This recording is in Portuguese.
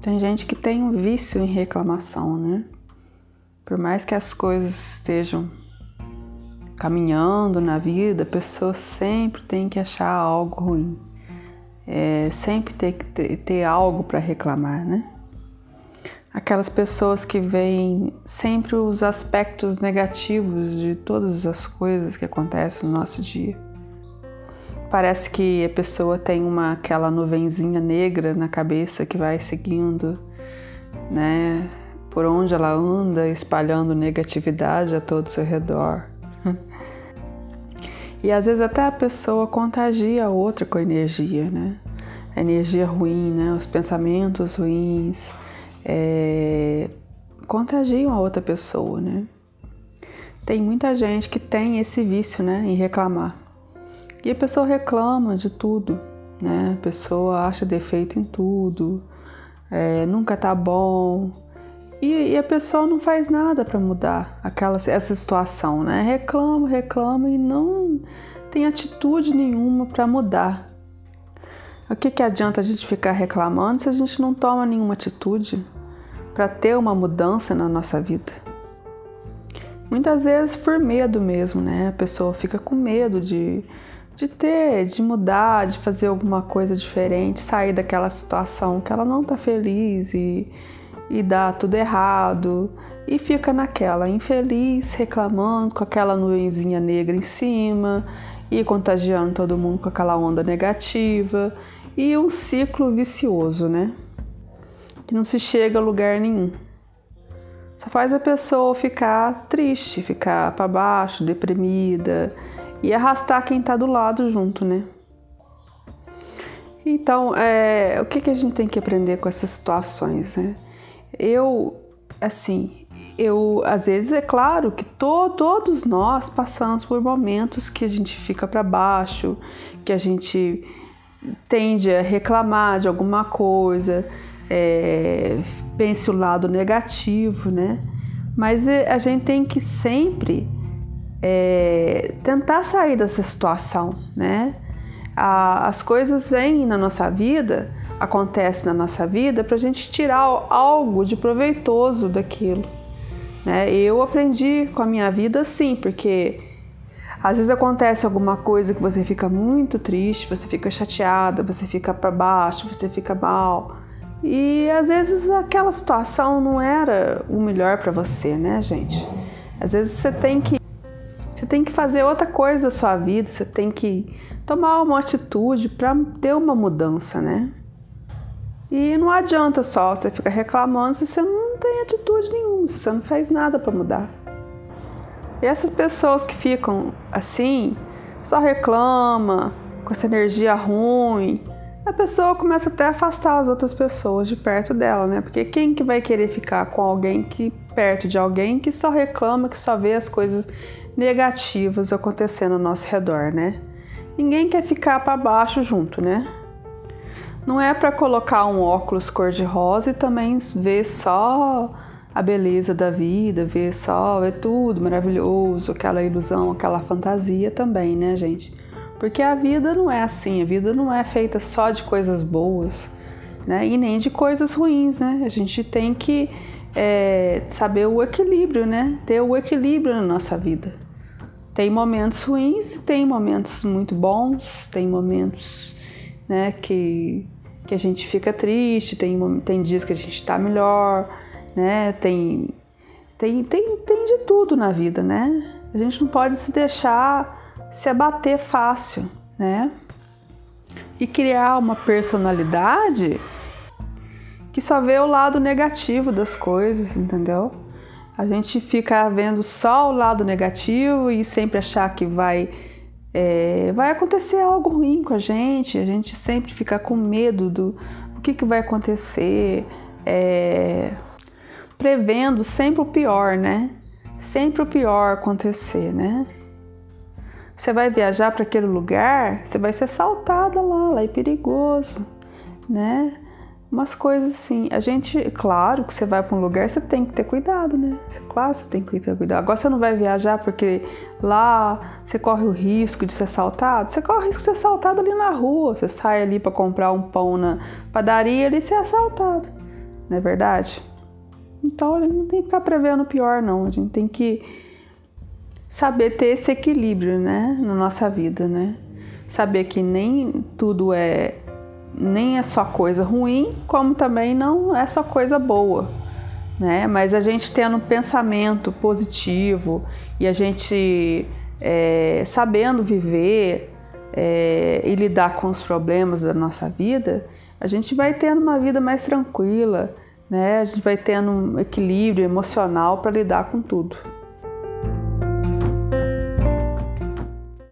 Tem gente que tem um vício em reclamação, né? Por mais que as coisas estejam caminhando na vida, a pessoa sempre tem que achar algo ruim. É, sempre tem que ter, ter algo para reclamar, né? Aquelas pessoas que veem sempre os aspectos negativos de todas as coisas que acontecem no nosso dia. Parece que a pessoa tem uma aquela nuvenzinha negra na cabeça que vai seguindo, né, por onde ela anda, espalhando negatividade a todo seu redor. E às vezes até a pessoa contagia a outra com a energia, né? A energia ruim, né? Os pensamentos ruins é... contagiam a outra pessoa, né? Tem muita gente que tem esse vício, né? Em reclamar. E a pessoa reclama de tudo, né? A pessoa acha defeito em tudo, é, nunca tá bom. E, e, a pessoa não faz nada para mudar aquela essa situação, né? Reclama, reclama e não tem atitude nenhuma para mudar. O que, que adianta a gente ficar reclamando se a gente não toma nenhuma atitude para ter uma mudança na nossa vida? Muitas vezes por medo mesmo, né? A pessoa fica com medo de, de ter, de mudar, de fazer alguma coisa diferente, sair daquela situação que ela não tá feliz e e dá tudo errado e fica naquela infeliz, reclamando com aquela nuvenzinha negra em cima e contagiando todo mundo com aquela onda negativa e um ciclo vicioso, né? Que não se chega a lugar nenhum. Só faz a pessoa ficar triste, ficar para baixo, deprimida e arrastar quem tá do lado junto, né? Então, é, o que, que a gente tem que aprender com essas situações, né? eu, assim, eu, às vezes é claro que to, todos nós passamos por momentos que a gente fica para baixo, que a gente tende a reclamar de alguma coisa, é, pense o lado negativo, né? Mas é, a gente tem que sempre é, tentar sair dessa situação, né? A, as coisas vêm na nossa vida acontece na nossa vida para a gente tirar algo de proveitoso daquilo. Né? Eu aprendi com a minha vida assim, porque às vezes acontece alguma coisa que você fica muito triste, você fica chateada, você fica para baixo, você fica mal. E às vezes aquela situação não era o melhor para você, né, gente? Às vezes você tem que tem que fazer outra coisa na sua vida, você tem que tomar uma atitude para ter uma mudança, né? E não adianta só você ficar reclamando se você não tem atitude nenhuma, se você não faz nada para mudar. E essas pessoas que ficam assim, só reclama, com essa energia ruim, a pessoa começa até a afastar as outras pessoas de perto dela, né? Porque quem que vai querer ficar com alguém que perto de alguém que só reclama, que só vê as coisas negativas acontecendo ao nosso redor, né? Ninguém quer ficar para baixo junto, né? Não é para colocar um óculos cor-de-rosa e também ver só a beleza da vida, ver só, é tudo maravilhoso, aquela ilusão, aquela fantasia também, né, gente? Porque a vida não é assim, a vida não é feita só de coisas boas, né? E nem de coisas ruins, né? A gente tem que é, saber o equilíbrio, né? Ter o equilíbrio na nossa vida. Tem momentos ruins, tem momentos muito bons, tem momentos né? Que, que a gente fica triste, tem, tem dias que a gente está melhor, né? Tem, tem, tem, tem de tudo na vida, né? A gente não pode se deixar se abater fácil, né? E criar uma personalidade que só vê o lado negativo das coisas, entendeu? A gente fica vendo só o lado negativo e sempre achar que vai é, vai acontecer algo ruim com a gente, a gente sempre fica com medo do o que, que vai acontecer, é, prevendo sempre o pior, né? Sempre o pior acontecer, né? Você vai viajar para aquele lugar, você vai ser assaltada lá, lá é perigoso, né? Umas coisas assim. A gente, claro que você vai para um lugar, você tem que ter cuidado, né? Claro, você tem que ter cuidado. Agora você não vai viajar porque lá você corre o risco de ser assaltado. Você corre o risco de ser assaltado ali na rua. Você sai ali para comprar um pão na padaria e ser assaltado. não é verdade? Então a gente não tem que ficar prevendo o pior, não. A gente tem que saber ter esse equilíbrio, né, na nossa vida, né? Saber que nem tudo é nem é só coisa ruim, como também não é só coisa boa, né? Mas a gente tendo um pensamento positivo e a gente é, sabendo viver é, e lidar com os problemas da nossa vida, a gente vai tendo uma vida mais tranquila, né? A gente vai tendo um equilíbrio emocional para lidar com tudo.